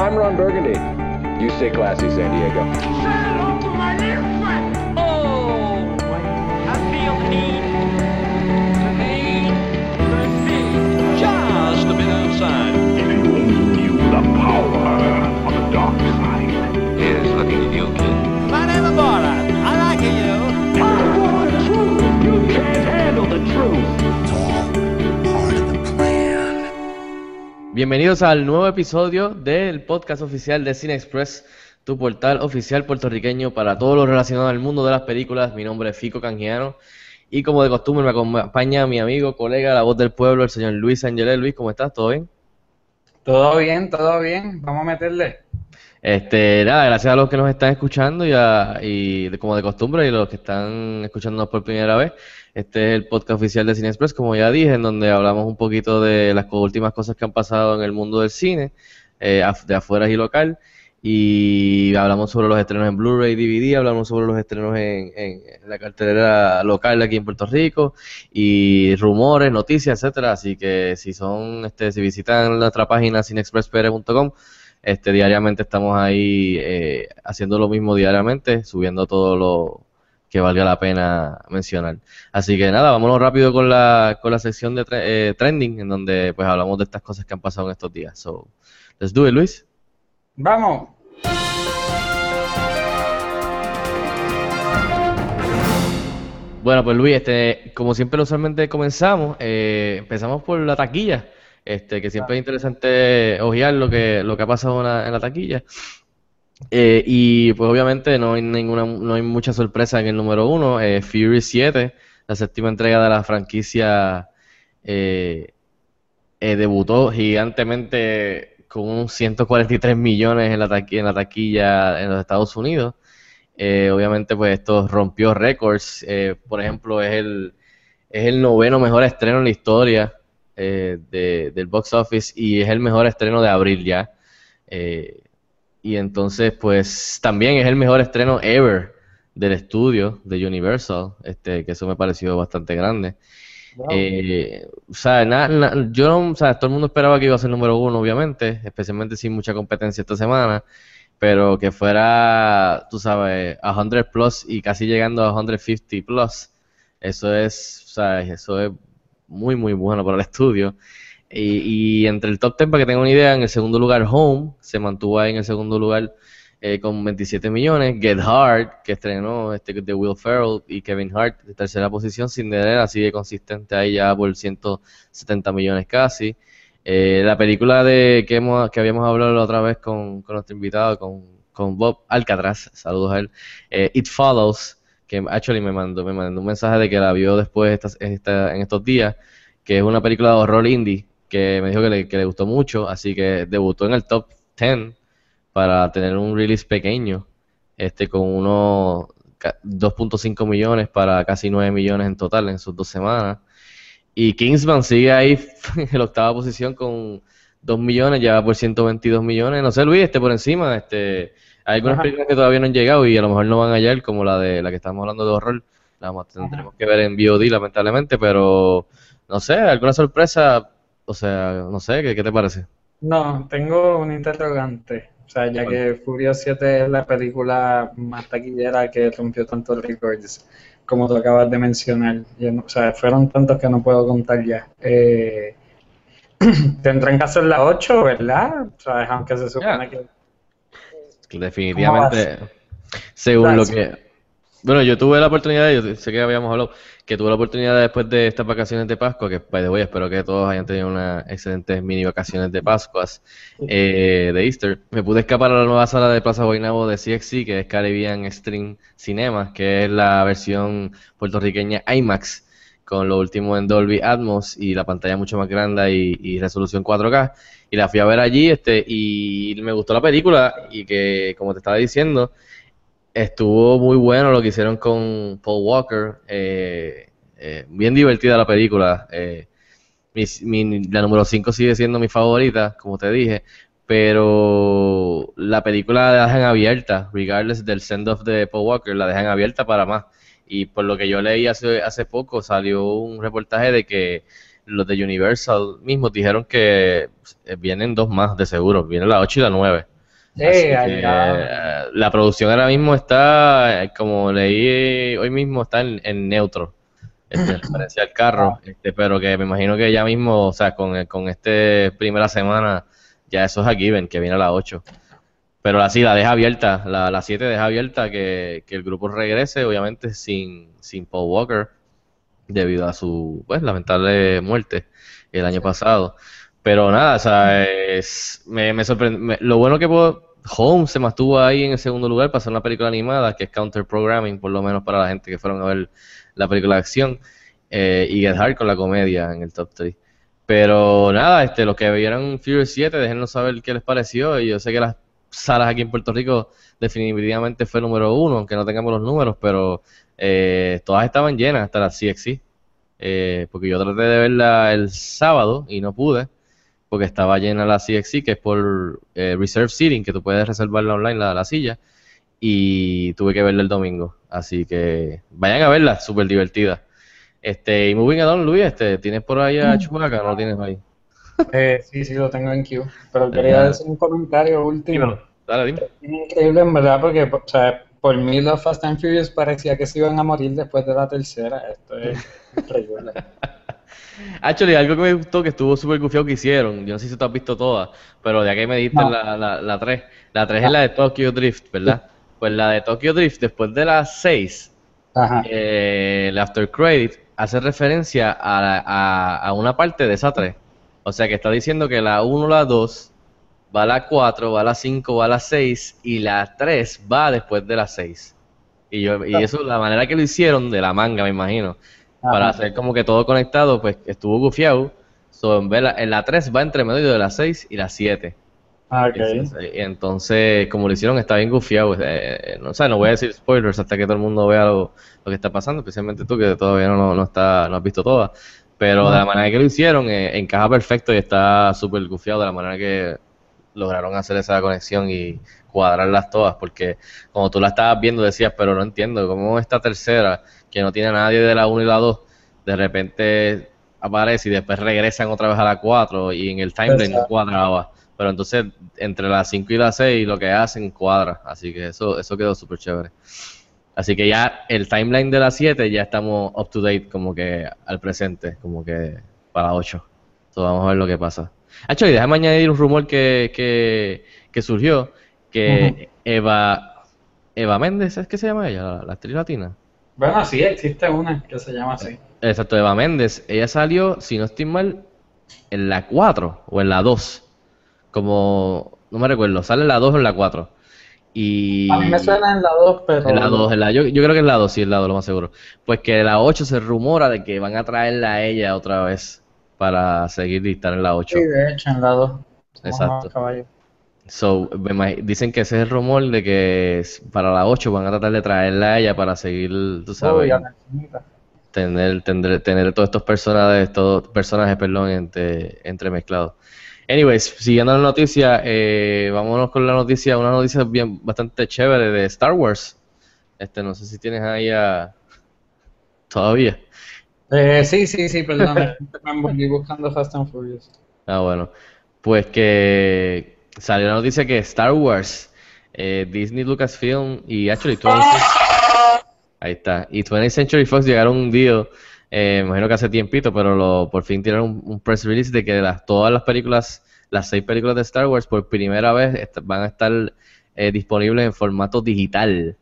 I'm Ron Burgundy. You stay classy, San Diego. Oh, I feel the need, just a bit outside. Bienvenidos al nuevo episodio del podcast oficial de Cine Express, tu portal oficial puertorriqueño para todo lo relacionado al mundo de las películas. Mi nombre es Fico Canjiano y como de costumbre me acompaña mi amigo, colega, la voz del pueblo, el señor Luis Angelé. Luis, ¿cómo estás? ¿Todo bien? Todo bien, todo bien. Vamos a meterle. Este, nada, gracias a los que nos están escuchando y, a- y como de costumbre y los que están escuchándonos por primera vez. Este es el podcast oficial de Cine Express, como ya dije, en donde hablamos un poquito de las últimas cosas que han pasado en el mundo del cine, eh, de afuera y local. Y hablamos sobre los estrenos en Blu-ray, DVD, hablamos sobre los estrenos en, en la cartelera local aquí en Puerto Rico y rumores, noticias, etcétera. Así que si son, este, si visitan nuestra página cinexpresspr.com, este, diariamente estamos ahí eh, haciendo lo mismo diariamente, subiendo todo lo que valga la pena mencionar. Así que nada, vámonos rápido con la, con la sección de tre- eh, trending, en donde pues hablamos de estas cosas que han pasado en estos días. So, let's do it, Luis. Vamos. Bueno, pues Luis, este, como siempre usualmente comenzamos, eh, empezamos por la taquilla, este, que siempre es interesante ojear lo que, lo que ha pasado en la, en la taquilla. Eh, y pues obviamente no hay ninguna, no hay mucha sorpresa en el número uno, eh, Fury 7, la séptima entrega de la franquicia, eh, eh, debutó gigantemente con unos 143 millones en la taqui- en la taquilla en los Estados Unidos. Obviamente, pues esto rompió récords. Por ejemplo, es el, es el noveno mejor estreno en la historia de- del box office y es el mejor estreno de abril ya. Y entonces, pues también es el mejor estreno ever del estudio de Universal, este, que eso me pareció bastante grande. Eh, o sea, na- na- yo no, o sea, todo el mundo esperaba que iba a ser número uno, obviamente, especialmente sin mucha competencia esta semana, pero que fuera, tú sabes, a 100 plus y casi llegando a 150 plus, eso es, o sea, eso es muy, muy bueno para el estudio. Y, y entre el top 10, para que tengan una idea, en el segundo lugar Home se mantuvo ahí en el segundo lugar eh, con 27 millones. Get Hard, que estrenó este, de Will Ferrell y Kevin Hart, de tercera posición. Cinderella sigue consistente ahí ya por 170 millones casi. Eh, la película de que, hemos, que habíamos hablado la otra vez con, con nuestro invitado, con, con Bob Alcatraz, saludos a él, eh, It Follows, que actually me mandó, me mandó un mensaje de que la vio después esta- esta- en estos días, que es una película de horror indie, que me dijo que le, que le gustó mucho, así que debutó en el top 10 para tener un release pequeño, este con unos ca- 2.5 millones para casi 9 millones en total en sus dos semanas. Y Kingsman sigue ahí en la octava posición con 2 millones, ya por 122 millones. No sé, Luis, este por encima, este hay algunas Ajá. películas que todavía no han llegado y a lo mejor no van a llegar, como la de la que estamos hablando de horror. La vamos- tendremos que ver en VOD, lamentablemente, pero no sé, alguna sorpresa, o sea, no sé, ¿qué, qué te parece? No, tengo un interrogante. O sea, ya que Furio 7 es la película más taquillera que rompió tantos récords, como tú acabas de mencionar. Yo no- o sea, fueron tantos que no puedo contar ya. Eh, tendrán que hacer la 8, ¿verdad? O sea, aunque se supone que... Definitivamente, según lo que... Bueno, yo tuve la oportunidad, yo sé que habíamos hablado, que tuve la oportunidad después de estas vacaciones de Pascua, que by the way, espero que todos hayan tenido unas excelentes mini vacaciones de Pascuas, eh, de Easter. Me pude escapar a la nueva sala de Plaza Guaynabo de CXC, que es Caribbean Extreme Cinemas, que es la versión puertorriqueña IMAX, con lo último en Dolby Atmos y la pantalla mucho más grande y, y resolución 4K. Y la fui a ver allí, este, y me gustó la película, y que, como te estaba diciendo, estuvo muy bueno lo que hicieron con Paul Walker. eh, eh, bien divertida la película. eh, mi- la número 5 sigue siendo mi favorita, como te dije. Pero la película la dejan abierta, regardless del send-off de Paul Walker, la dejan abierta para más. Y por lo que yo leí hace, hace poco, salió un reportaje de que los de Universal mismos dijeron que eh, vienen dos más de seguro, viene la 8 y la 9. Eh, Así que, eh, la producción ahora mismo está, eh, como leí hoy mismo, está en, en neutro, este, en referencia al carro, este, pero que me imagino que ya mismo, o sea, con, con este primera semana, ya eso es a given, que viene a las 8. Pero la sí, la deja abierta, la, la 7 deja abierta que, que el grupo regrese, obviamente sin, sin Paul Walker, debido a su, pues, lamentable muerte el año pasado. Pero nada, o sea, es- me, me sorprende. Lo bueno que puedo, Holmes se mantuvo ahí en el segundo lugar para hacer una película animada, que es counter programming, por lo menos para la gente que fueron a ver la película de acción, eh, y Get Hard con la comedia en el top 3. Pero nada, este, los que vieron Furious 7, déjenos saber qué les pareció. Y yo sé que las salas aquí en Puerto Rico definitivamente fue número uno, aunque no tengamos los números, pero eh, todas estaban llenas, hasta las CXC. Eh, porque yo traté de verla el sábado y no pude, porque estaba llena la CXC, que es por eh, Reserve Seating, que tú puedes reservarla online, la, la silla, y tuve que verla el domingo. Así que vayan a verla, súper divertida. Este, y moving on, Luis, este, ¿tienes por ahí a Chewbacca? ¿No lo tienes ahí? Eh, sí, sí, lo tengo en queue. Pero quería decir un comentario último. Dale, dime. Increíble, en verdad, porque, o sea, por mí los Fast and Furious parecía que se iban a morir después de la tercera. Esto es increíble. Actually, algo que me gustó que estuvo súper gufiado que hicieron, yo no sé si tú has visto todas, pero ya que me diste No. la, la, la 3, la 3 es la de Tokyo Drift, ¿verdad? Pues la de Tokyo Drift, después de las 6, Ajá. eh, el after credit hace referencia a, la- a, a una parte de esa 3. O sea que está diciendo que la 1, la 2, va a la 4, va a la 5, va a la 6 y la 3 va después de la 6. Y, yo, y eso, la manera que lo hicieron, de la manga, me imagino, para hacer como que todo conectado, pues estuvo gufiado. So, en, la- en la 3 va entre medio de la 6 y la 7. Ah, ok. Entonces, y entonces, como lo hicieron, está bien gufiado. Eh, eh, no, o sea, no voy a decir spoilers hasta que todo el mundo vea lo, lo que está pasando, especialmente tú que todavía no, no, no está, no has visto todas. Pero de la manera que lo hicieron, eh, encaja perfecto y está súper gufiado de la manera que lograron hacer esa conexión y cuadrarlas todas. Porque como tú la estabas viendo, decías, pero no entiendo cómo esta tercera, que no tiene a nadie de la 1 y la 2, de repente aparece y después regresan otra vez a la 4 y en el timeline no cuadraba. Pero entonces, entre las 5 y las 6, lo que hacen cuadra. Así que eso, eso quedó súper chévere. Así que ya el timeline de las 7 ya estamos up to date, como que al presente, como que para la 8. Entonces vamos a ver lo que pasa. Hacho, y déjame añadir un rumor que, que, que surgió, que Eva, Eva Méndez, ¿es que se llama ella? La, la actriz latina. Bueno, sí, existe una que se llama así. Exacto, Eva Méndez. Ella salió, si no estoy mal, en la 4 o en la 2. Como, no me recuerdo, sale en la 2 o en la 4. Y... A mí me suena en la 2, pero... En la 2, en la, yo, yo creo que es la 2, sí, es la 2, lo más seguro. Pues que la 8 se rumora de que van a traerla a ella otra vez para seguir y estar en la 8. Sí, de hecho, en la 2. Somos Exacto. So, me dicen que ese es el rumor de que para la 8 van a tratar de traerla a ella para seguir, tú sabes, la chinita. tener, tener, tener todos estos personajes, todos personajes, perdón, entre, entremezclados. Anyways, siguiendo la noticia, eh, vámonos con la noticia, una noticia bien bastante chévere de Star Wars. Este, no sé si tienes ahí a... todavía. Eh, sí, sí, sí, perdón. me buscando Fast and Furious. Ah, bueno. Pues que salió la noticia que Star Wars, eh, Disney, Lucasfilm y actually 20th Ahí está. Y 20th Century Fox llegaron un deal, eh, imagino que hace tiempito, pero lo, por fin tiraron un, press release de que las, todas las películas, las seis películas de Star Wars, por primera vez van a estar eh, disponibles en formato digital.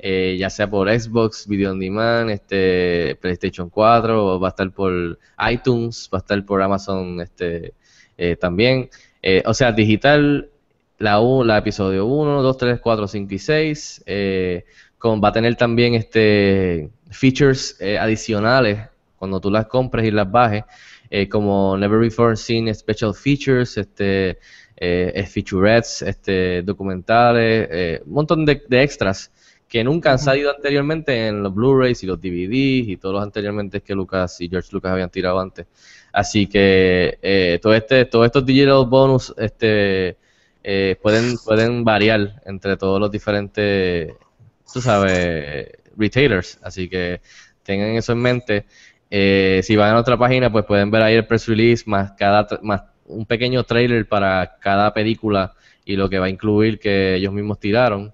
Eh, ya sea por Xbox, Video On Demand, este, PlayStation 4, o va a estar por iTunes, va a estar por Amazon este, eh, también. Eh, o sea, digital, la, la episodio 1, 2, 3, 4, 5 y 6. eh, va a tener también este features eh, adicionales cuando tú las compres y las bajes, eh, como Never Before Seen Special Features, este, eh, featurettes, este, documentales, un montón de extras que nunca han salido anteriormente en los Blu-rays y los DVDs y todos los anteriormente que Lucas y George Lucas habían tirado antes. Así que eh, todo este, todos estos digital bonus este, eh, pueden, pueden variar entre todos los diferentes, tú sabes, retailers. Así que tengan eso en mente. Eh, si van a otra página, pues pueden ver ahí el press release más cada más un pequeño trailer para cada película y lo que va a incluir que ellos mismos tiraron.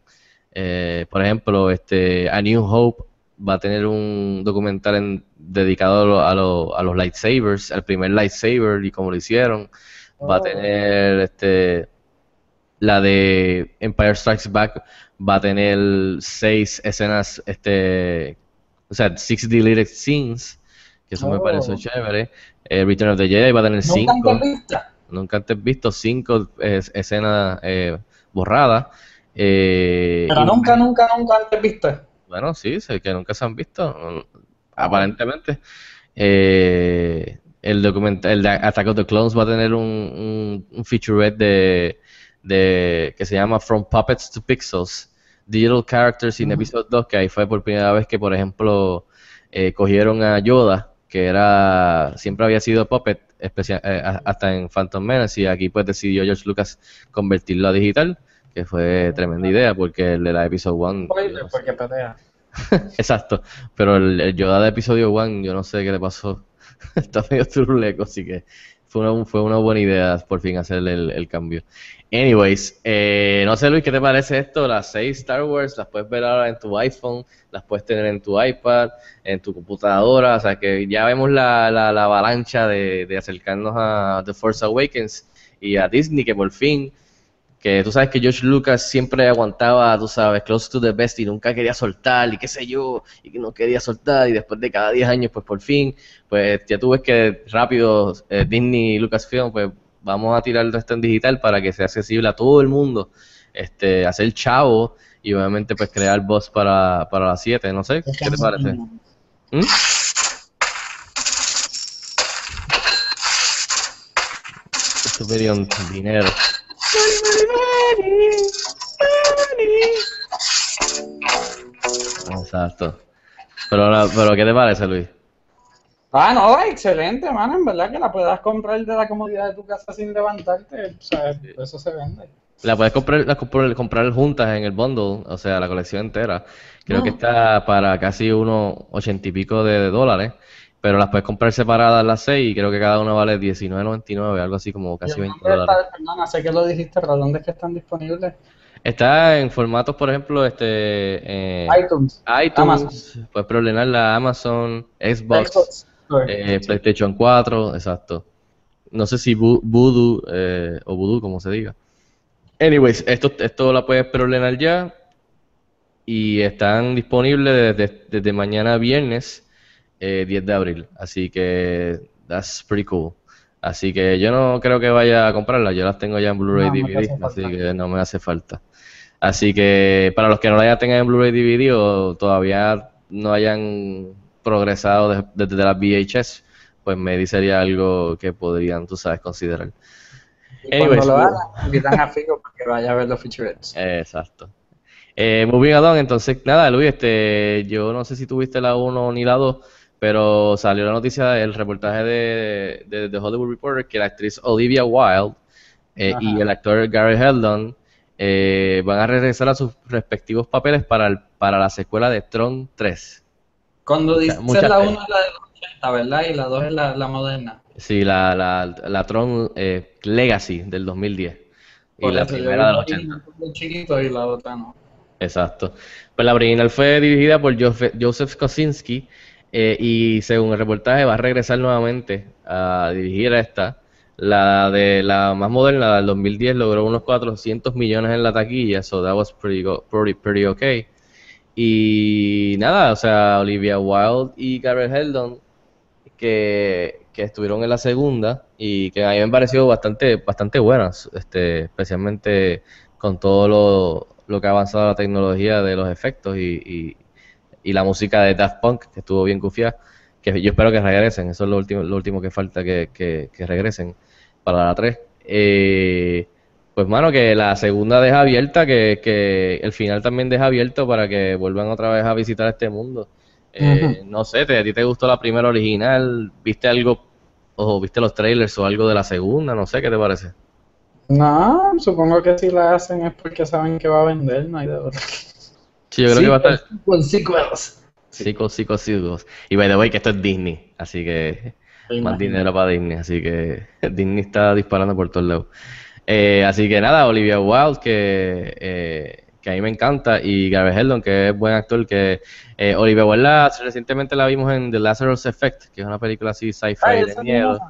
Eh, por ejemplo, este A New Hope va a tener un documental en- dedicado a, lo- a lo- a los lightsabers, al primer lightsaber y cómo lo hicieron. Va a Oh. tener este la de Empire Strikes Back va a tener seis escenas, este, o sea, six deleted scenes, que eso me Oh. pareció chévere. Eh, Return of the Jedi va a tener ¿Nunca cinco, nunca antes visto cinco eh, escenas eh, borradas. Eh, Pero nunca, nunca, nunca antes vista. bueno, sí, sé que nunca se han visto, mm, aparentemente. Eh, el documental, el de Attack of the Clones va a tener un, un, un featurette de, de que se llama From Puppets to Pixels, Digital Characters in Episode 2, que ahí fue por primera vez que, por ejemplo, eh, cogieron a Yoda, que era siempre había sido puppet, especia- eh, hasta en Phantom Menace, y aquí pues decidió George Lucas convertirlo a digital, que fue tremenda idea, porque el de la Episode 1... Spoiler, porque pelea. Exacto, pero el, el Yoda de episodio 1, yo no sé qué le pasó. Está medio turuleco, así que fue una, fue una buena idea por fin hacer el, el cambio. Anyways, eh, no sé Luis, ¿qué te parece esto? Las seis Star Wars las puedes ver ahora en tu iPhone, las puedes tener en tu iPad, en tu computadora, o sea que ya vemos la, la, la avalancha de, de acercarnos a The Force Awakens y a Disney que por fin que tú sabes que George Lucas siempre aguantaba, tú sabes, close to the best y nunca quería soltar y qué sé yo, y que no quería soltar y después de cada 10 años, pues por fin, pues ya tú ves que rápido eh, Disney y Lucasfilm, pues vamos a tirar esto en digital para que sea accesible a todo el mundo, este, hacer chavo y obviamente pues crear voz para, para las 7, no sé, ¿qué te parece? ¿Mm? Un dinero. Exacto. Pero, pero ¿qué te parece, Luis? Ah, no, excelente, mano. En verdad que la puedas comprar de la comodidad de tu casa sin levantarte. O sea, eso se vende. La puedes comprar, la comprar, comprar juntas en el bundle, o sea, la colección entera. Creo que está para casi unos ochenta y pico de, de dólares, pero las puedes comprar separadas las seis y creo que cada una vale $19.99, algo así como casi el 20 nombre dólares. está- Perdona, sé que lo dijiste, pero ¿dónde es que están disponibles? Está en formatos, por ejemplo, este eh, iTunes. iTunes, Amazon. puedes preordenarla Amazon, Xbox, eh, PlayStation 4, exacto. No sé si Vo- Voodoo eh, o Voodoo, como se diga. Anyways, esto, esto la puedes preordenar ya y están disponibles desde, desde mañana viernes eh, 10 de abril. Así que that's pretty cool. Así que yo no creo que vaya a comprarla, yo las tengo ya en Blu-ray No, DVD, así falta. que no me hace falta. Así que para los que no la ya tengan en Blu-ray DVD o todavía no hayan progresado de- desde las VHS, pues me sería algo que podrían, tú sabes, considerar. Y anyways, cuando lo hagan, invitan a Figo para que vaya a ver los featurettes. Exacto. Eh, moving on, entonces, nada, Luis, este, yo no sé si tuviste la 1 ni la 2, pero salió la noticia del reportaje de, de, de Hollywood Reporter que la actriz Olivia Wilde eh, y el actor Gary Heldon eh, van a regresar a sus respectivos papeles para, el- para la secuela de Tron 3. Cuando dices mucha la fe. 1 es la de los 80, ¿verdad? Y la 2 es la, la moderna. Sí, la, la, la Tron eh, Legacy del 2010 y la primera del la 80. original de chiquito y la otra no. Exacto. Pues la original fue dirigida por Joseph, Kosinski eh, y según el reportaje va a regresar nuevamente a dirigir esta. La de la más moderna, la del 2010, logró unos 400 millones en la taquilla, so that was pretty, go- pretty, pretty okay. Y nada, o sea, Olivia Wilde y Garrett Heldon que, que estuvieron en la segunda y que a mí me han parecido bastante, bastante buenas, este, especialmente con todo lo, lo que ha avanzado la tecnología de los efectos y, y, y la música de Daft Punk, que estuvo bien confiada, que yo espero que regresen, eso es lo último, lo último que falta, que, que, que regresen para la 3. Eh, pues mano, que la segunda deja abierta, que, que el final también deja abierto para que vuelvan otra vez a visitar este mundo. Eh, No sé, ¿te, ¿a ti te gustó la primera original? ¿Viste algo o viste los trailers o algo de la segunda? No sé, ¿qué te parece? No, supongo que si la hacen es porque saben que va a vender, no hay de otra. Sí, yo creo que va a estar... Con sequels. Psicos, psicos, psicos. Y by the way, que esto es Disney, así que más dinero para Disney, así que Disney está disparando por todos lados. Eh, así que nada, Olivia Wilde, que, eh, que a mí me encanta, y Gary Heldon, que es buen actor, que eh, Olivia la- recientemente la vimos en The Lazarus Effect, que es una película así sci-fi de miedo.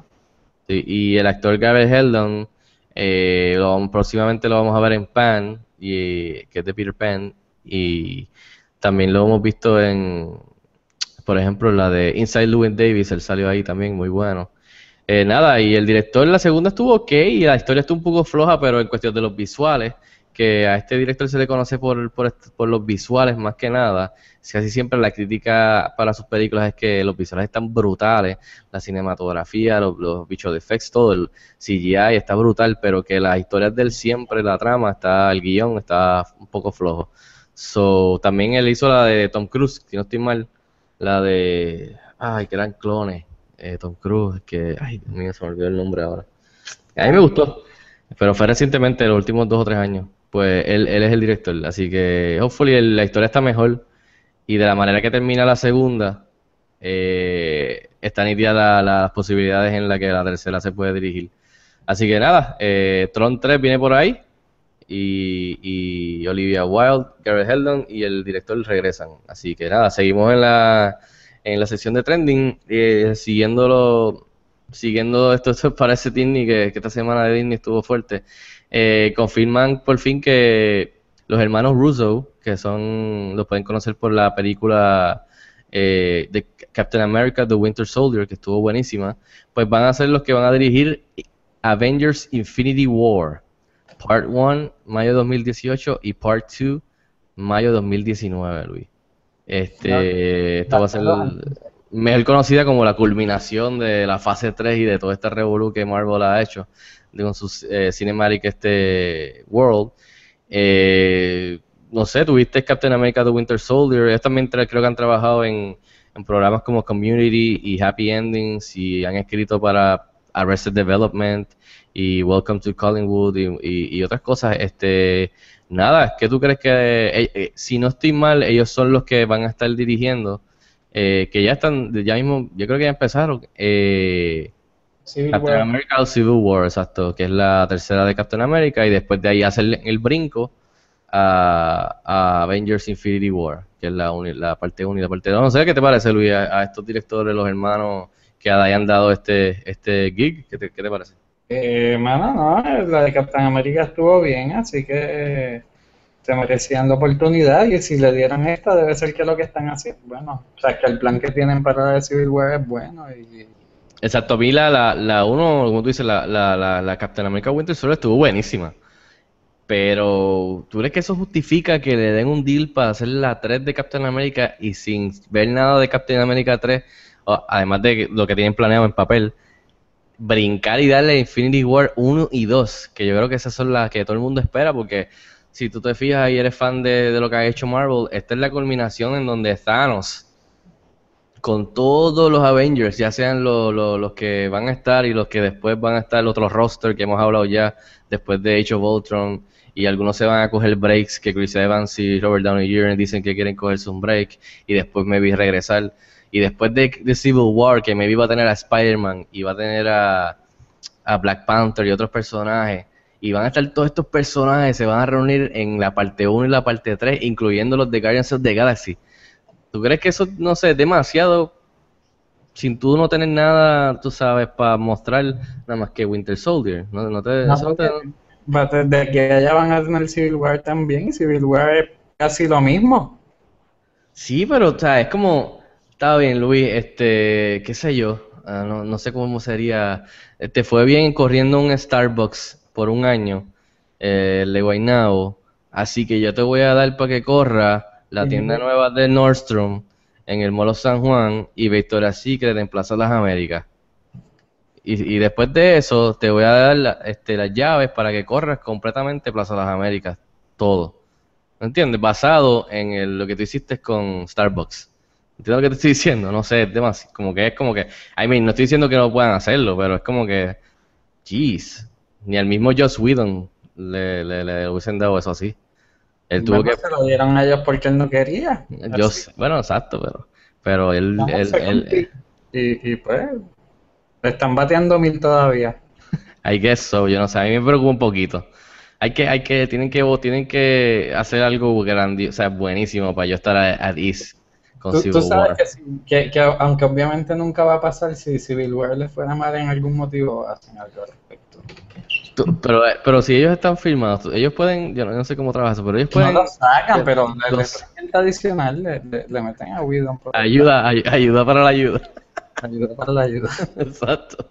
Sí, y el actor Gary Heldon, eh, lo- próximamente lo vamos a ver en Pan, y, que es de Peter Pan, y también lo hemos visto en, por ejemplo, la de Inside Llewyn Davis, él salió ahí también, muy bueno. Eh, nada, y el director, la segunda estuvo ok, y la historia estuvo un poco floja, pero en cuestión de los visuales, que a este director se le conoce por, por, los visuales más que nada, casi siempre la crítica para sus películas es que los visuales están brutales, la cinematografía, los, los bichos de effects, todo el CGI está brutal, pero que las historias del siempre, la trama, está el guion está un poco flojo. So, también él hizo la de Tom Cruise, si no estoy mal, la de, ay, que eran clones, eh, Tom Cruise, que, ay, Dios mío, se me olvidó el nombre ahora. A mí me gustó, pero fue recientemente, los últimos dos o tres años. Pues él, es el director, así que hopefully la historia está mejor y de la manera que termina la segunda, eh, están la- las posibilidades en las que la tercera se puede dirigir. Así que nada, eh, Tron 3 viene por ahí y, y Olivia Wilde, Gareth Heldon y el director regresan. Así que nada, seguimos en la, en la sección de trending, eh, siguiéndolo, siguiendo esto, esto parece Disney, que, que esta semana de Disney estuvo fuerte. Eh, confirman por fin que los hermanos Russo, que son, los pueden conocer por la película eh, de Captain America, The Winter Soldier, que estuvo buenísima, pues van a ser los que van a dirigir Avengers Infinity War. Part 1, mayo 2018, y Part 2, mayo 2019, Luis. Este, esto va a ser mejor conocida como la culminación de la fase 3 y de todo este revolú que Marvel ha hecho con su eh, Cinematic este World. Eh, no sé, tuviste Captain America The Winter Soldier. Ellos también creo que han trabajado en, en programas como Community y Happy Endings y han escrito para Arrested Development y Welcome to Collingwood y, y- y otras cosas. Este, nada, ¿qué tú crees que, eh, eh, si no estoy mal, ellos son los que van a estar dirigiendo? eh, que ya están, ya mismo, yo creo que ya empezaron. Eh, Civil Captain War. America o Civil War, exacto, que es la tercera de Captain America, y después de ahí hacer el brinco a, a Avengers Infinity War, que es la, uni- la parte 1 y la parte 2. No sé qué te parece, Luis, a, a estos directores, los hermanos que hayan dado este, este gig, ¿qué te, qué te parece? Eh, mano, no, la de Captain América estuvo bien, así que se merecían la oportunidad y si le dieron esta debe ser que lo que están haciendo, bueno, o sea, que el plan que tienen para la de Civil War es bueno y Exacto, mí la, la, la uno, como tú dices, la, la, la, la Captain America Winter Soldier estuvo buenísima. Pero, ¿tú crees que eso justifica que le den un deal para hacer la 3 de Captain America y sin ver nada de Captain America 3, o- además de lo que tienen planeado en papel, brincar y darle Infinity War 1 y 2, que yo creo que esas son las que todo el mundo espera, porque si tú te fijas y eres fan de, de lo que ha hecho Marvel, esta es la culminación en donde Thanos con todos los Avengers, ya sean lo- lo- los que van a estar y los que después van a estar el otro roster que hemos hablado ya después de Age of Ultron y algunos se van a coger breaks que Chris Evans y Robert Downey Jr. dicen que quieren cogerse un break y después maybe regresar y después de, de Civil War que maybe va a tener a Spider-Man y va a tener a, a Black Panther y otros personajes y van a estar todos estos personajes se van a reunir en la parte 1 y la parte 3 incluyendo los de Guardians of the Galaxy ¿Tú crees que eso, no sé, es demasiado sin tú no tener nada, tú sabes, para mostrar nada más que Winter Soldier? ¿No, no te, No, te- va- desde que allá van a tener Civil War también Civil War es casi lo mismo. Sí, pero, o sea, es como, está bien, Luis, este, qué sé yo, ah, no, no sé cómo sería, eh, te fue bien corriendo un Starbucks por un año, eh, el de Guaynabo, así que yo te voy a dar para que corra la tienda nueva de Nordstrom en el Molo San Juan y Victoria's Secret en Plaza Las Américas. Y, y después de eso te voy a dar la- este, las llaves para que corras completamente Plaza Las Américas, todo. ¿Me entiendes? Basado en el- lo que tú hiciste con Starbucks. ¿Entiendes lo que te estoy diciendo? No sé, es demasiado, como que es como que, I mean, no estoy diciendo que no puedan hacerlo, pero es como que, jeez, ni al mismo Joss Whedon le, le, le hubiesen dado eso así. Él tuvo que, se lo dieron a ellos porque él no quería. yo Así. sé- bueno, exacto, pero, pero él, él, él- y, y pues le están bateando mil todavía. I guess so, yo no sé, a mí me preocupa un poquito. Hay que, hay que, tienen que, tienen que hacer algo grandioso, o sea, buenísimo para yo estar a- at ease con Tú, Civil tú sabes War. que, que, que aunque obviamente nunca va a pasar, si Civil War les fuera mal en algún motivo, hacen algo al respecto. Tú- Pero, pero si ellos están filmados, tú- ellos pueden, yo no, yo no sé cómo trabaja eso, pero ellos No pueden lo sacan, pero le, los- adicional, le, le, le meten a por ayuda, ay- ayuda para la ayuda. ayuda para la ayuda. Exacto.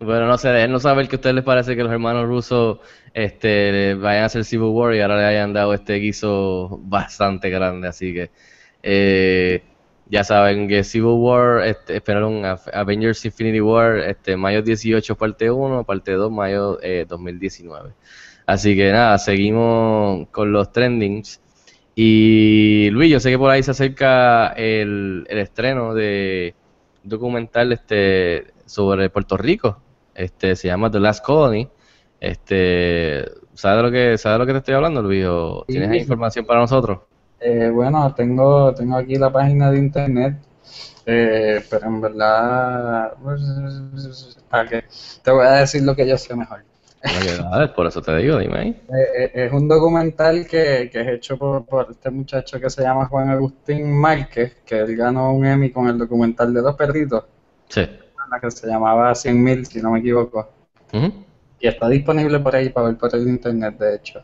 Bueno, no sé, déjenos saber que a ustedes les parece que los hermanos rusos este, vayan a hacer Civil War y ahora le hayan dado este guiso bastante grande. Así que eh, ya saben que Civil War, este, esperaron Avengers Infinity War, este, mayo 18, parte 1, parte 2, mayo eh, 2019. Así que nada, seguimos con los trendings. Y Luis, yo sé que por ahí se acerca el, el estreno de un documental este, sobre Puerto Rico. Este, se llama The Last Colony. Este, ¿sabes de lo que, sabes de lo que te estoy hablando, Luis? ¿O ¿Tienes Sí. información para nosotros? Eh, bueno, tengo, tengo aquí la página de internet, eh, pero en verdad, ¿para qué? Te voy a decir lo que yo sé mejor. Bueno, por eso te digo, dime ahí. Eh, eh, es un documental que, que es hecho por, por este muchacho que se llama Juan Agustín Márquez, que él ganó un Emmy con el documental de los perritos, Sí. la que se llamaba 100.000, si no me equivoco. Y está disponible por ahí para ver por el internet, de hecho.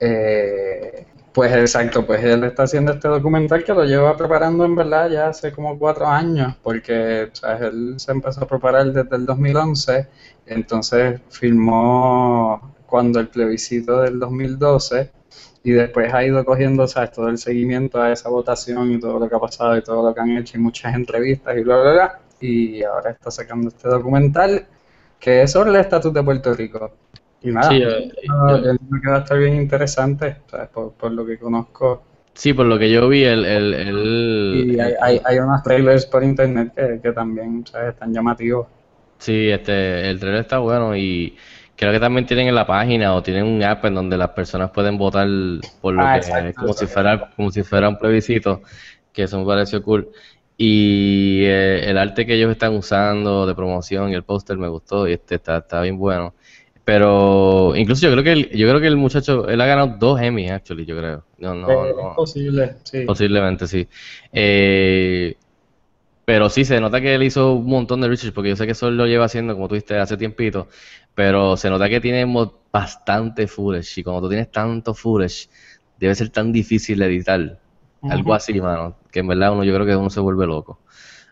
Eh, pues exacto, pues él está haciendo este documental que lo lleva preparando en verdad ya hace como cuatro años, porque él se empezó a preparar desde el 2011, entonces filmó cuando el plebiscito del 2012 y después ha ido cogiendo ¿sabes? todo el seguimiento a esa votación y todo lo que ha pasado y todo lo que han hecho y muchas entrevistas y bla, bla, bla. Y ahora está sacando este documental que es sobre el estatus de Puerto Rico. Y nada, Sí, yo- el libro que va a estar bien interesante, ¿sabes? Por, por lo que conozco. sí, por lo que yo vi, el, el, el- Y hay, hay, hay unos trailers por internet que, que también ¿sabes? están llamativos. Sí, este, el trailer está bueno y creo que también tienen en la página o tienen un app en donde las personas pueden votar por lo Ah, que exacto, como si fuera como si fuera un plebiscito, que eso me pareció cool. Y eh, el arte que ellos están usando de promoción y el póster me gustó y este está, está bien bueno. Pero incluso yo creo que el, yo creo que el muchacho él ha ganado dos Emmy actually, yo creo. No, no, Eh, no. Es posible, sí. Posiblemente, sí. Eh, pero sí, se nota que él hizo un montón de research, porque yo sé que eso lo lleva haciendo, como tú dijiste, hace tiempito, pero se nota que tiene bastante footage, y cuando tú tienes tanto footage, debe ser tan difícil editar, algo así, mano, que en verdad uno, yo creo que uno se vuelve loco.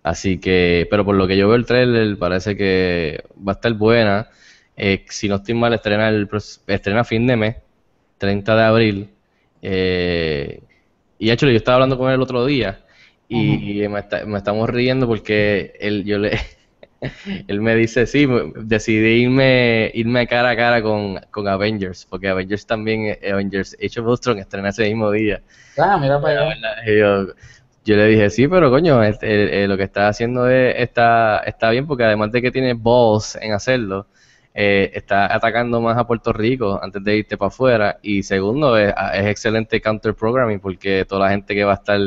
Así que, pero por lo que yo veo el trailer, parece que va a estar buena. Eh, si no estoy mal, estrena, el, estrena fin de mes, 30 de abril. Eh, y hecho, yo estaba hablando con él el otro día y, me, está- me estamos riendo porque él, yo le, él me dice, sí, decidí irme, irme cara a cara con, con Avengers, porque Avengers también, Avengers Age of Ultron estrena ese mismo día. Ah, mira para allá. yo, le dije, sí, pero coño, este, eh, eh, lo que está haciendo es- está, está bien porque además de que tiene balls en hacerlo, eh, está atacando más a Puerto Rico antes de irte para afuera. Y segundo, es, es excelente counter programming porque toda la gente que va a estar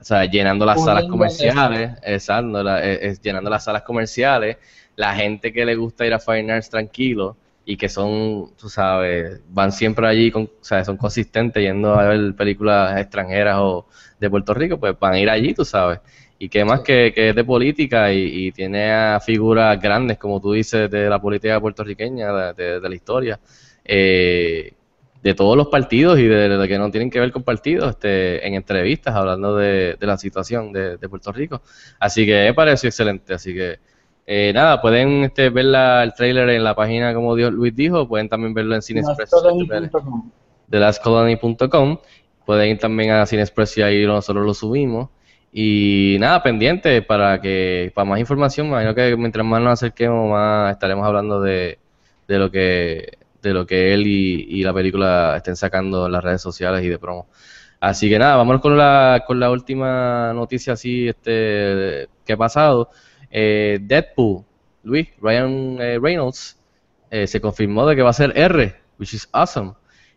o sea, llenando las salas comerciales, exacto, la- es- es llenando las salas comerciales, la gente que le gusta ir a Fine Arts tranquilo y que son, tú sabes, van siempre allí, con, o sea, son consistentes yendo a ver películas extranjeras o de Puerto Rico, pues van a ir allí, tú sabes. Y que más que, que es de política y, y tiene a figuras grandes, como tú dices, de la política puertorriqueña, de, de- de la historia, eh, de todos los partidos y de, de que no tienen que ver con partidos, este, en entrevistas hablando de, de la situación de, de Puerto Rico. Así que me pareció excelente. Así que eh, nada, pueden este, ver la- el trailer en la página, como Dios, Luis dijo, pueden también verlo en Cinexpress. Mastodon.com. TheLastColony.com. Pueden ir también a Cinexpress y ahí nosotros lo subimos. Y nada, pendiente para que para más información, me imagino que mientras más nos acerquemos, más estaremos hablando de, de lo que de lo que él y, y la película estén sacando en las redes sociales y de promo. Así que nada, vámonos con la, con la última noticia así este que ha pasado. Eh, Deadpool, Luis, Ryan eh, Reynolds, eh, se confirmó de que va a ser R, which is awesome.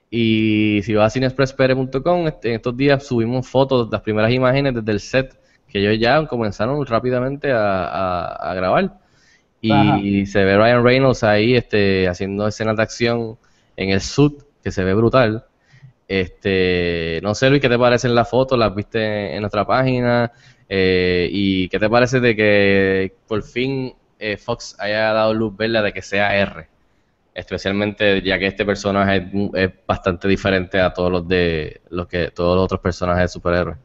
Y si vas a cinexpresspr.com, este, en estos días subimos fotos, las primeras imágenes desde el set, que ellos ya comenzaron rápidamente a, a- a grabar. y se ve Ryan Reynolds ahí este, haciendo escenas de acción en el suit, que se ve brutal. Este, no sé, Luis, ¿qué te parece en la foto? ¿Las viste en nuestra página? Eh, ¿Y qué te parece de que por fin eh, Fox haya dado luz verde de que sea R? Especialmente ya que este personaje es, es bastante diferente a todos los de los que todos los otros personajes de superhéroes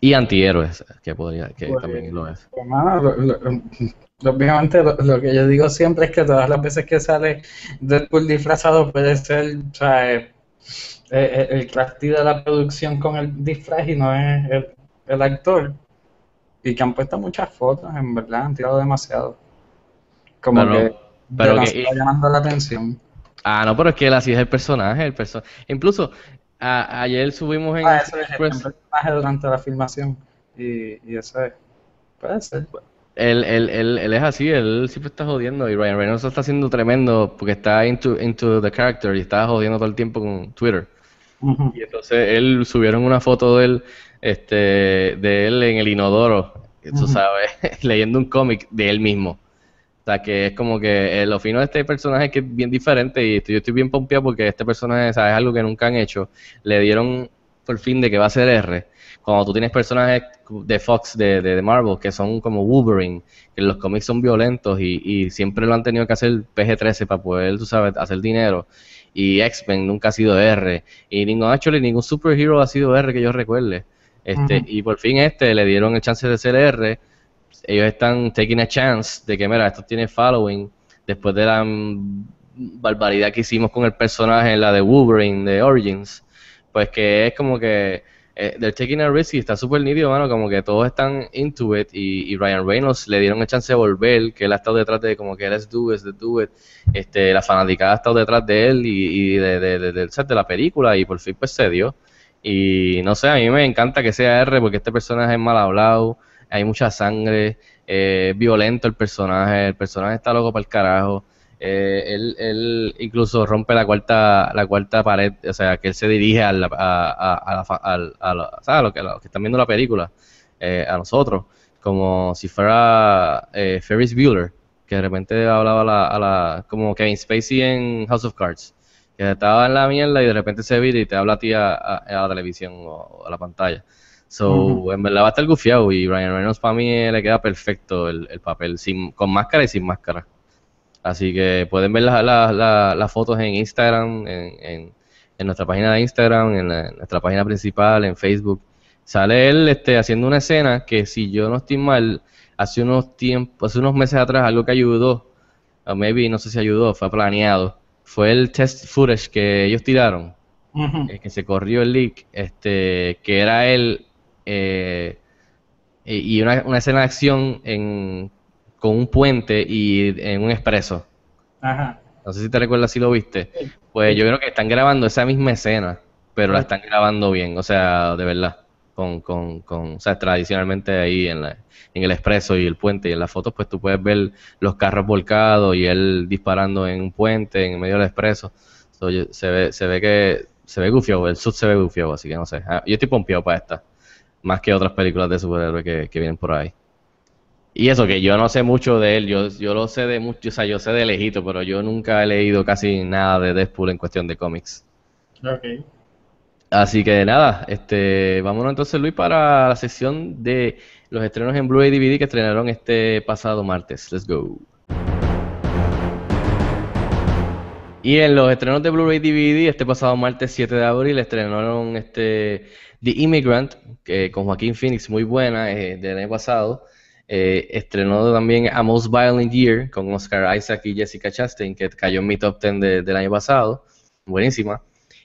y antihéroes que podría que Pues, también lo es. Pues, mano, lo- lo- obviamente lo, lo que yo digo siempre es que todas las veces que sale Deadpool disfrazado puede ser, o sea, eh, eh, el crafty de la producción con el disfraz y no es el, el actor. Y que han puesto muchas fotos, en verdad, han tirado demasiado. Como Pero- que pero que- demasiado llamando la atención. Ah, no, pero es que él así es el personaje, el perso incluso a- ayer subimos en Ah, eso es el personaje durante la filmación. Y, y eso es. Puede ser. Él, él, él, él es así, él siempre está jodiendo y Ryan Reynolds está haciendo tremendo porque está into, into the character y está jodiendo todo el tiempo con Twitter. Y entonces él subieron una foto de él, este, de él en el inodoro, tú sabes, leyendo un cómic de él mismo. O sea que es como que lo fino de este personaje es que es bien diferente y yo estoy bien pompeado porque este personaje, ¿sabes? Es algo que nunca han hecho. Le dieron por fin de que va a ser R. Cuando tú tienes personajes de Fox, de, de, de Marvel, que son como Wolverine, que los cómics son violentos y, y siempre lo han tenido que hacer PG-13 para poder, tú sabes, hacer dinero. Y X-Men nunca ha sido R. Y ningún, actually, ningún superhero ha sido R que yo recuerde. Este. Y por fin este le dieron el chance de ser R. Ellos están taking a chance de que, mira, esto tiene following. Después de la barbaridad que hicimos con el personaje en la de Wolverine, de Origins, pues que es como que eh, they're taking a risk y está súper nítido, mano, como que todos están into it y, y Ryan Reynolds le dieron el chance de volver, que él ha estado detrás de como que let's do it, let's do it, este, la fanaticada ha estado detrás de él y, y de- del set de la película y por fin pues se dio. Y no sé, a mí me encanta que sea R porque este personaje es mal hablado, hay mucha sangre, eh, violento el personaje, el personaje está loco para el carajo. Eh, él, él incluso rompe la cuarta la cuarta pared, o sea, que él se dirige a, la, a, a, a a los que, los que están viendo la película, eh, a nosotros, como si fuera eh, Ferris Bueller, que de repente hablaba la, a la, como Kevin Spacey en House of Cards, que estaba en la mierda y de repente se vira y te habla a ti a, la televisión o a la pantalla. So, en verdad va a estar gufiado y Ryan Reynolds para mí eh, le queda perfecto el, el papel, sin, con máscara y sin máscara. Así que pueden ver las las- las- las fotos en Instagram, en, en- en nuestra página de Instagram, en, la- en nuestra página principal, en Facebook. Sale él este, haciendo una escena que si yo no estoy mal, hace unos tiempos, hace unos meses atrás, algo que ayudó, o maybe no sé si ayudó, fue planeado, fue el test footage que ellos tiraron eh, que se corrió el leak, este, que era él eh, y y una, una escena de acción en, con un puente y en un expreso. Ajá. No sé si te recuerdas si lo viste. Pues yo creo que están grabando esa misma escena, pero la están grabando bien, o sea, de verdad. Con, con, con, o sea, tradicionalmente ahí en, la, en el expreso y el puente y en las fotos, pues tú puedes ver los carros volcados y él disparando en un puente en medio del expreso. So, se ve, se ve que se ve gufiado, el sud se ve gufiado, así que no sé. Ah, yo estoy pompeado para esta, más que otras películas de superhéroes que, que vienen por ahí. Y eso que yo no sé mucho de él, yo, yo lo sé de mucho, o sea, yo sé de lejito, pero yo nunca he leído casi nada de Deadpool en cuestión de cómics. Ok. Así que nada, este, vámonos entonces Luis para la sección de los estrenos en Blu-ray DVD que estrenaron este pasado martes. Let's go. Y en los estrenos de Blu-ray DVD, este pasado martes 7 de abril, estrenaron este The Immigrant, que con Joaquín Phoenix, muy buena, eh, del año pasado. Eh, estrenó también A Most Violent Year con Oscar Isaac y Jessica Chastain, que cayó en mi top 10 de- del año pasado. Buenísima.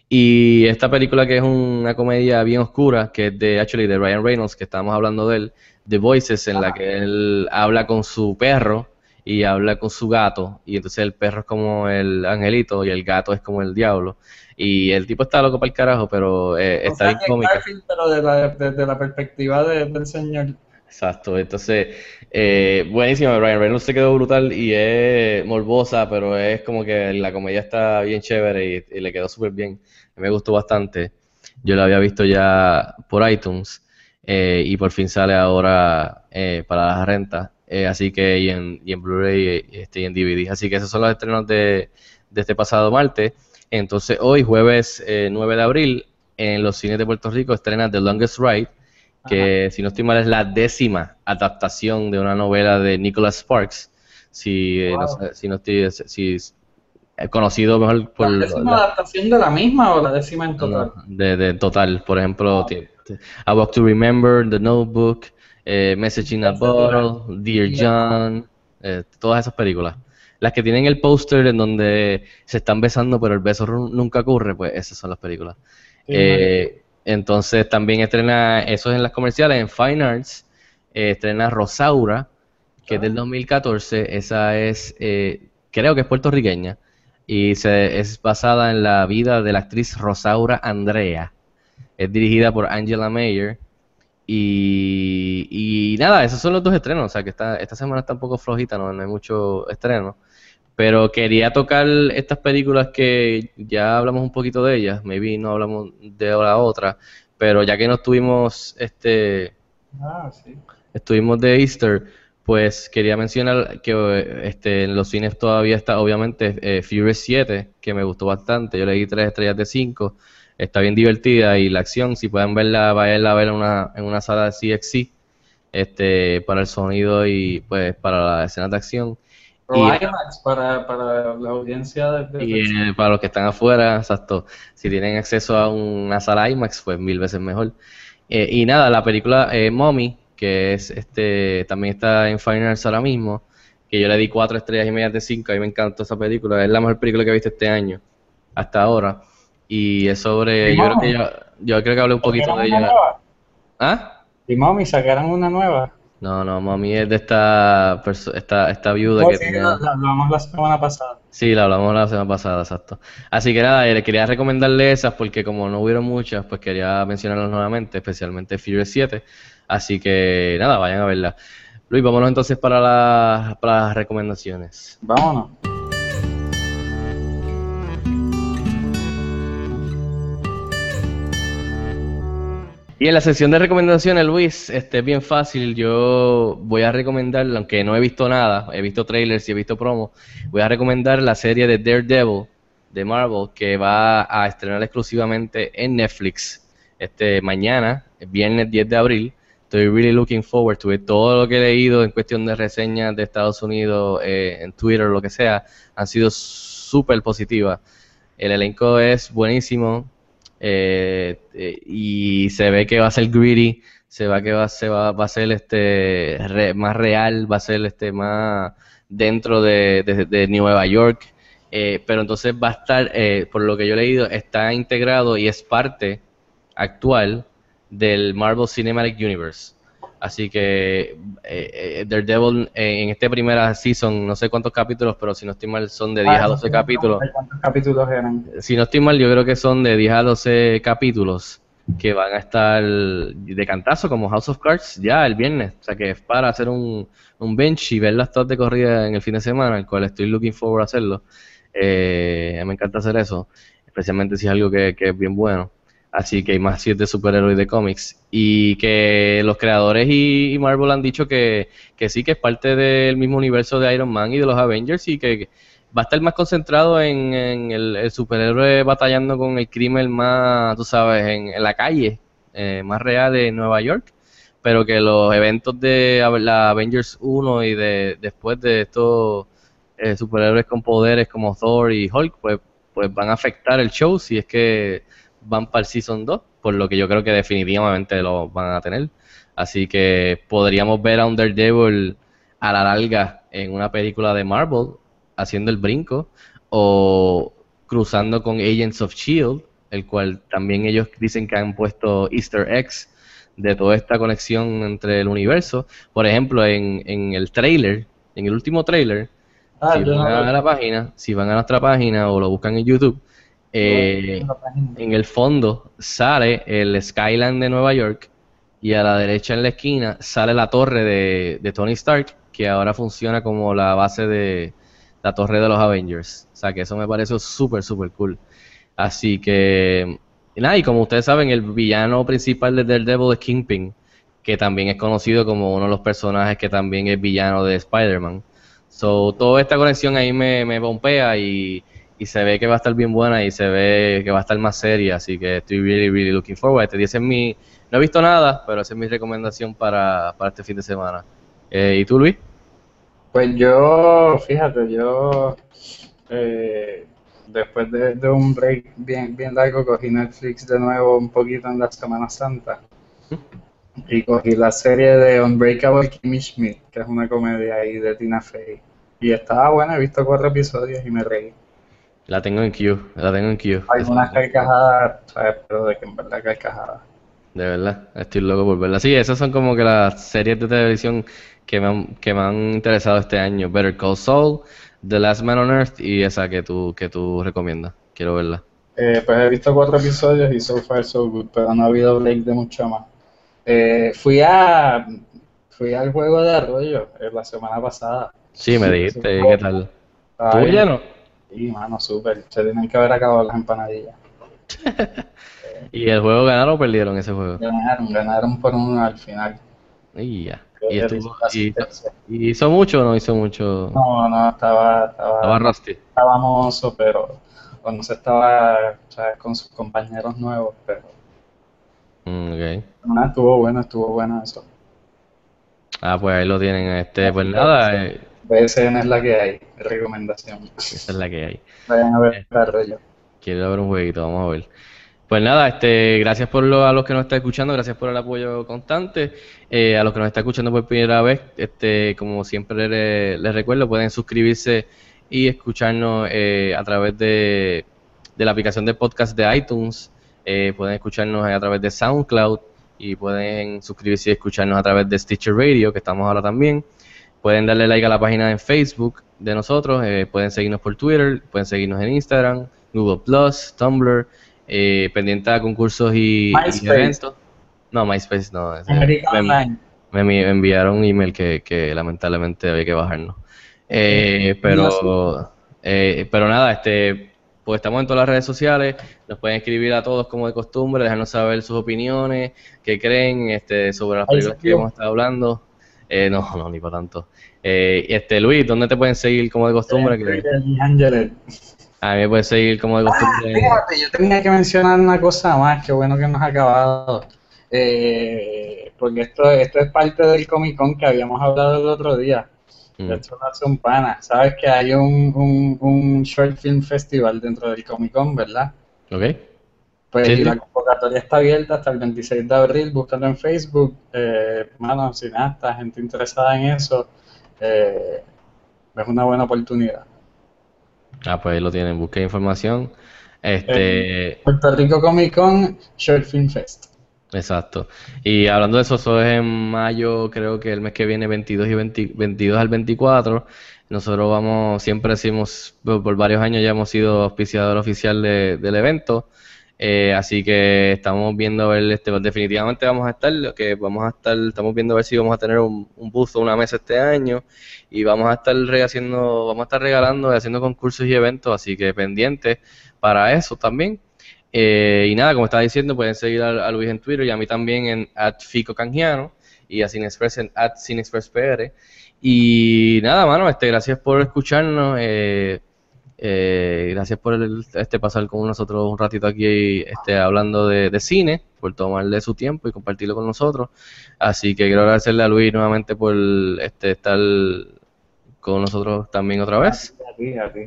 Y esta película que es una comedia bien oscura, que es de, actually, de Ryan Reynolds, que estábamos hablando de él, The Voices, en la que él habla con su perro y habla con su gato, y entonces el perro es como el angelito y el gato es como el diablo. Y el tipo está loco para el carajo, pero eh, está bien cómica. Garfield, pero de la, desde la perspectiva de- del señor. Exacto, entonces, eh, buenísima, Ryan Reynolds se quedó brutal y es morbosa, pero es como que la comedia está bien chévere y, y le quedó súper bien. Me gustó bastante. Yo la había visto ya por iTunes eh, y por fin sale ahora eh, para las rentas eh, así que y en, y en Blu-ray este, y en DVD. Así que esos son los estrenos de, de este pasado martes. Entonces hoy, jueves eh, 9 de abril, en los cines de Puerto Rico estrena The Longest Ride, que si no estoy mal es la décima adaptación de una novela de Nicholas Sparks. Si, eh, no, si no estoy, si es conocido mejor por ¿La la- décima adaptación de la misma o la décima en total? no, de, de total, por ejemplo, tiene- A Walk to Remember, The Notebook, eh, Message in a Bottle, Dear John, eh, todas esas películas. Las que tienen el póster en donde se están besando pero el beso nunca ocurre, pues esas son las películas. Sí, Eh, entonces también estrena, eso es en las comerciales, en Fine Arts, eh, estrena Rosaura, que es del 2014, esa es, eh, creo que es puertorriqueña, y se, es basada en la vida de la actriz Rosaura Andrea. Es dirigida por Angela Mayer. Y, y nada, esos son los dos estrenos. O sea que esta, esta semana está un poco flojita, no, no hay mucho estreno. Pero quería tocar estas películas que ya hablamos un poquito de ellas. Maybe no hablamos de la otra. Pero ya que no estuvimos este, Ah, sí. estuvimos de Easter, pues quería mencionar que este, en los cines todavía está, obviamente, eh, Furious 7, que me gustó bastante. Yo le di 3 estrellas de 5. Está bien divertida y la acción, si pueden verla, vayan a verla en una, en una sala de CXC este, para el sonido y pues para las escenas de acción. O Y- IMAX para, para la audiencia de, de- Y eh, para los que están afuera, exacto, si tienen acceso a una sala IMAX, pues mil veces mejor. Eh, y nada, la película eh, Mommy, que es este, también está en Fine Arts ahora mismo, que yo le di cuatro estrellas y media de cinco, a mí me encantó esa película, es la mejor película que he visto este año, hasta ahora. Y es sobre, ¿Y yo creo que ya, yo creo que hablé un poquito ¿Sacaron de una ella. nueva? ¿Ah? Y Mommy sacaron una nueva. No, no, Mommy es de esta, esta, esta viuda que sí, tenía- la, la hablamos la semana pasada. Sí, la hablamos la semana pasada, exacto. Así que nada, eh, le quería recomendarle esas porque como no hubieron muchas, pues quería mencionarlas nuevamente, especialmente Furious 7. Así que nada, vayan a verla. Luis, vámonos entonces para, las- para las recomendaciones. Vámonos. Y en la sección de recomendaciones, Luis, este es bien fácil. Yo voy a recomendar, aunque no he visto nada, he visto trailers y he visto promos, voy a recomendar la serie de Daredevil de Marvel que va a estrenar exclusivamente en Netflix este mañana, viernes 10 de abril. Estoy really looking forward to it. Todo lo que he leído en cuestión de reseñas de Estados Unidos, eh, en Twitter, lo que sea, han sido súper positivas. El elenco es buenísimo. Eh, eh, y se ve que va a ser greedy, se va que va, se va, a ser este más real, va a ser este más dentro de, de- de Nueva York, eh, pero entonces va a estar, eh, por lo que yo he leído, está integrado y es parte actual del Marvel Cinematic Universe. Así que eh, eh, Daredevil eh, en esta primera season, no sé cuántos capítulos, pero si no estoy mal, son de 10 a 12 capítulos ¿Cuántos capítulos eran? si no estoy mal, yo creo que son de 10 a 12 capítulos que van a estar de cantazo como House of Cards ya el viernes. O sea que es para hacer un, un bench y verlas todas de corrida en el fin de semana, el cual estoy looking forward a hacerlo. Eh, me encanta hacer eso, especialmente si es algo que, que es bien bueno. Así que hay más si es de superhéroes de cómics. Y que los creadores y, Marvel han dicho que, que sí, que es parte del mismo universo de Iron Man y de los Avengers y que va a estar más concentrado en, en el, el superhéroe batallando con el crimen más, tú sabes, en, la calle, eh, más real de Nueva York, pero que los eventos de la Avengers 1 y de después de estos eh, superhéroes con poderes como Thor y Hulk, pues, pues van a afectar el show si es que van para el Season 2, por lo que yo creo que definitivamente lo van a tener. Así que podríamos ver a un Daredevil a la larga en una película de Marvel haciendo el brinco o cruzando con Agents of Shield, el cual también ellos dicen que han puesto Easter eggs de toda esta conexión entre el universo. Por ejemplo, en, en el trailer, en el último trailer, Ah, si van no a la página, si van a nuestra página o lo buscan en YouTube, eh, en el fondo sale el skyline de Nueva York y a la derecha en la esquina sale la torre de, de Tony Stark, que ahora funciona como la base de la torre de los Avengers. O sea que eso me pareció súper, súper cool. Así que, y nada, y como ustedes saben, el villano principal de Daredevil es Kingpin. que también es conocido como uno de los personajes que también es villano de Spider-Man. So, toda esta conexión ahí me, me pompea y, y se ve que va a estar bien buena y se ve que va a estar más seria, así que estoy really, really looking forward. Este día mi, no he visto nada, pero esa es mi recomendación para, para este fin de semana. Eh, ¿Y tú, Luis? Pues yo, fíjate, yo eh, después de, de un break bien, bien largo cogí Netflix de nuevo un poquito en la Semana Santa y cogí la serie de Unbreakable Kimmy Schmidt, que es una comedia ahí de Tina Fey. Y estaba buena, he visto cuatro episodios y me reí. La tengo en queue, la tengo en queue. Hay unas carcajadas, ¿sabes? Pero de que en verdad carcajadas. De verdad, estoy loco por verla. Sí, esas son como que las series de televisión que me han, que me han interesado este año. Better Call Saul, The Last Man on Earth y esa que tú, que tú recomiendas. Quiero verla. Eh, pues he visto cuatro episodios y so far so good, pero no ha habido break de mucho más. Eh, fui a fui al juego de arroyo eh, la semana pasada. Sí, me dijiste, ¿qué tal? ¿Estuvo lleno? Sí, mano, súper. Se tienen que haber acabado las empanadillas. ¿Y el juego ganaron o perdieron ese juego? Ganaron, ganaron por uno al final. Y ya. ¿Y, estuvo- hizo mucho o no hizo mucho? No, no, estaba, Estaba estaba, rusty. estaba mozo, pero cuando se estaba ¿sabes? con sus compañeros nuevos, pero Mm, ok. nada, estuvo bueno, estuvo bueno eso. Ah, pues ahí lo tienen. Este, pues nada, eh, BSN es la que hay, recomendación. esa es la que hay. Vayan a Eh. ver arroyo. Quiero ver un jueguito, vamos a ver. Pues nada, este, gracias por lo, a los que nos están escuchando, gracias por el apoyo constante. Eh, a los que nos están escuchando por primera vez, este, como siempre les, les recuerdo, pueden suscribirse y escucharnos eh, a través de, de la aplicación de podcast de iTunes. Eh, pueden escucharnos a través de SoundCloud y pueden suscribirse y escucharnos a través de Stitcher Radio, que estamos ahora también. Pueden darle like a la página en Facebook de nosotros, eh, pueden seguirnos por Twitter, pueden seguirnos en Instagram, Google Plus, Tumblr, eh, pendiente a concursos y, eventos. No, MySpace no. me, enviaron un email que, que lamentablemente había que bajarnos. Eh, pero, eh, pero nada, este, pues estamos en todas las redes sociales, nos pueden escribir a todos como de costumbre, dejarnos saber sus opiniones, qué creen este, sobre las películas que hemos estado hablando. Eh, no, no, ni para tanto. Eh, este, Luis, ¿dónde te pueden seguir como de costumbre? Ángeles. a mí me pueden seguir como de Ah, costumbre. fíjate, yo tenía que mencionar una cosa más, qué bueno que nos ha acabado. Eh, porque esto, esto es parte del Comic Con que habíamos hablado el otro día. Mm, Esto lo hace un pana. Sabes que hay un, un, un short film festival dentro del Comic Con, ¿verdad? ¿Ok? Pues Sí, la convocatoria está abierta hasta el 26 de abril, búscalo en Facebook, eh, mano, cineastas, gente interesada en eso, eh, es una buena oportunidad. Ah, pues ahí lo tienen, busquen información. Este, Puerto Rico Comic Con Short Film Fest. Exacto. Y hablando de eso, eso es en mayo, creo que el mes que viene, 22 y 20 22 al 24. Nosotros vamos, siempre decimos, por, por varios años ya hemos sido auspiciador oficial de- del evento. Eh, así que estamos viendo ver, este, definitivamente vamos a estar, que vamos a estar, estamos viendo a ver si vamos a tener un, un booth o una mesa este año y vamos a estar haciendo, vamos a estar regalando y haciendo concursos y eventos, así que pendientes para eso también. Eh, y nada, como estaba diciendo, pueden seguir a, Luis en Twitter y a mí también en Fico Canjiano y a Cinexpress en at. Y nada, mano, este, gracias por escucharnos. eh, eh, gracias por el- este pasar con nosotros un ratito aquí este, hablando de, de cine, por tomarle su tiempo y compartirlo con nosotros. Así que quiero agradecerle a Luis nuevamente por este, estar con nosotros también otra vez. A ti, a ti.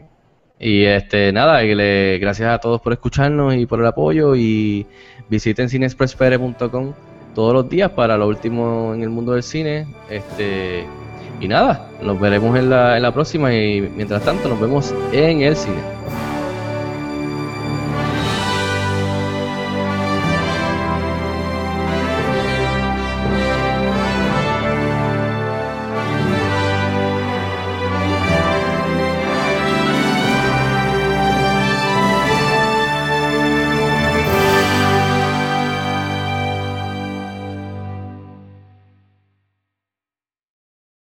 Y este nada, y le, gracias a todos por escucharnos y por el apoyo y visiten cinexpresspr.com todos los días para lo último en el mundo del cine. Este y nada, nos veremos en la, en la próxima y mientras tanto nos vemos en el cine.